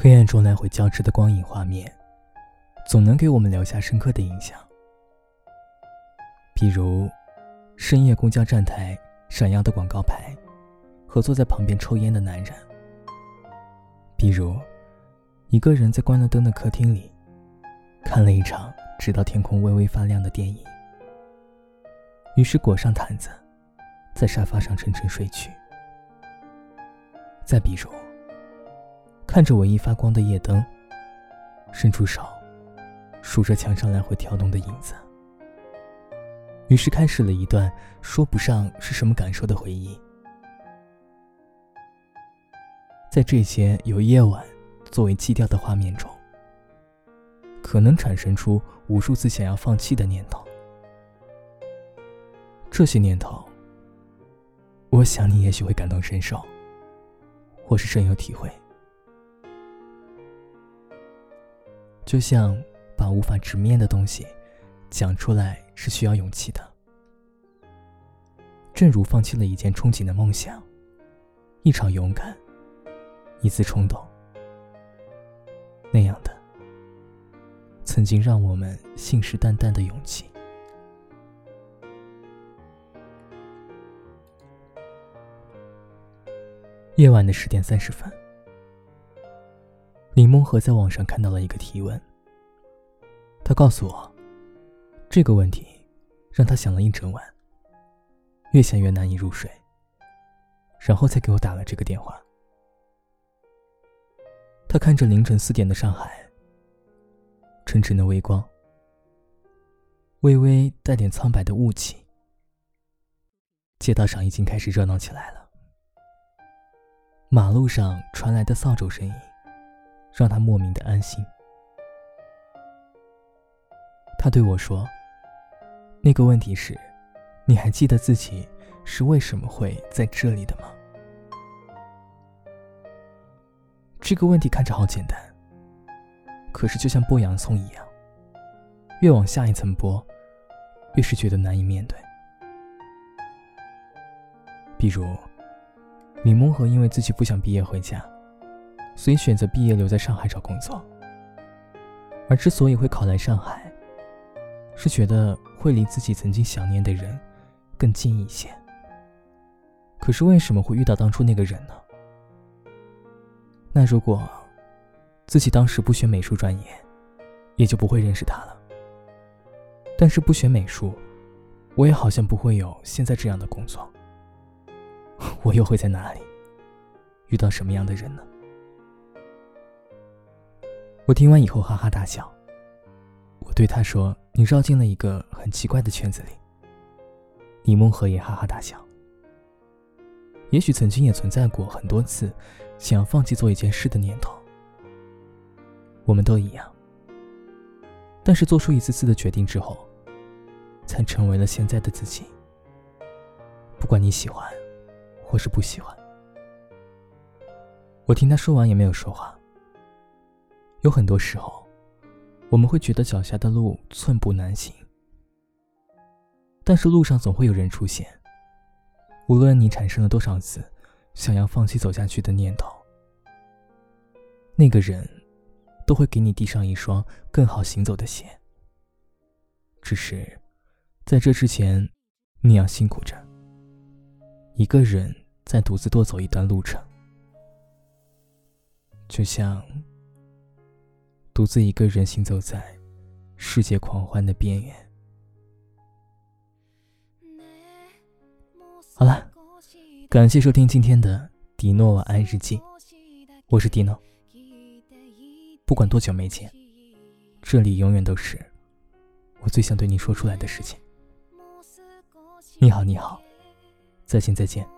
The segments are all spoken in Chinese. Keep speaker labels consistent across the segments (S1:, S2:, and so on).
S1: 黑暗中来回交织的光影画面，总能给我们留下深刻的印象。比如，深夜公交站台闪耀的广告牌，和坐在旁边抽烟的男人；比如，一个人在关了灯的客厅里，看了一场直到天空微微发亮的电影，于是裹上毯子，在沙发上沉沉睡去。再比如，看着唯一发光的夜灯，伸出手，数着墙上来回跳动的影子，于是开始了一段说不上是什么感受的回忆。在这些有夜晚作为基调的画面中，可能产生出无数次想要放弃的念头。这些念头，我想你也许会感同身受，或是深有体会。就像把无法直面的东西讲出来是需要勇气的，正如放弃了一件憧憬的梦想，一场勇敢，一次冲动，那样的，曾经让我们信誓旦旦的勇气。夜晚的十点三十分。李梦和在网上看到了一个提问，他告诉我，这个问题让他想了一整晚，越想越难以入睡，然后才给我打了这个电话。他看着凌晨四点的上海，沉沉的微光，微微带点苍白的雾气，街道上已经开始热闹起来了，马路上传来的扫帚声音。让他莫名的安心。他对我说：“那个问题是，你还记得自己是为什么会在这里的吗？”这个问题看着好简单，可是就像剥洋葱一样，越往下一层剥，越是觉得难以面对。比如，李梦和因为自己不想毕业回家。所以选择毕业留在上海找工作，而之所以会考来上海，是觉得会离自己曾经想念的人更近一些。可是为什么会遇到当初那个人呢？那如果自己当时不学美术专业，也就不会认识他了。但是不学美术，我也好像不会有现在这样的工作。我又会在哪里遇到什么样的人呢？我听完以后哈哈大笑。我对他说：“你绕进了一个很奇怪的圈子里。”李梦和也哈哈大笑。也许曾经也存在过很多次想要放弃做一件事的念头。我们都一样。但是做出一次次的决定之后，才成为了现在的自己。不管你喜欢，或是不喜欢。我听他说完也没有说话。有很多时候，我们会觉得脚下的路寸步难行，但是路上总会有人出现。无论你产生了多少次想要放弃走下去的念头，那个人都会给你递上一双更好行走的鞋。只是在这之前，你要辛苦着，一个人在独自多走一段路程，就像。独自一个人行走在世界狂欢的边缘。好了，感谢收听今天的迪诺晚安日记，我是迪诺。不管多久没见，这里永远都是我最想对你说出来的事情。你好，你好，再见，再见，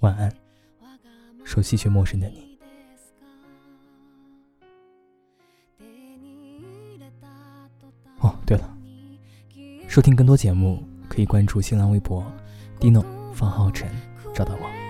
S1: 晚安，熟悉却陌生的你。对了，收听更多节目可以关注新浪微博 “dino 方浩辰”，找到我。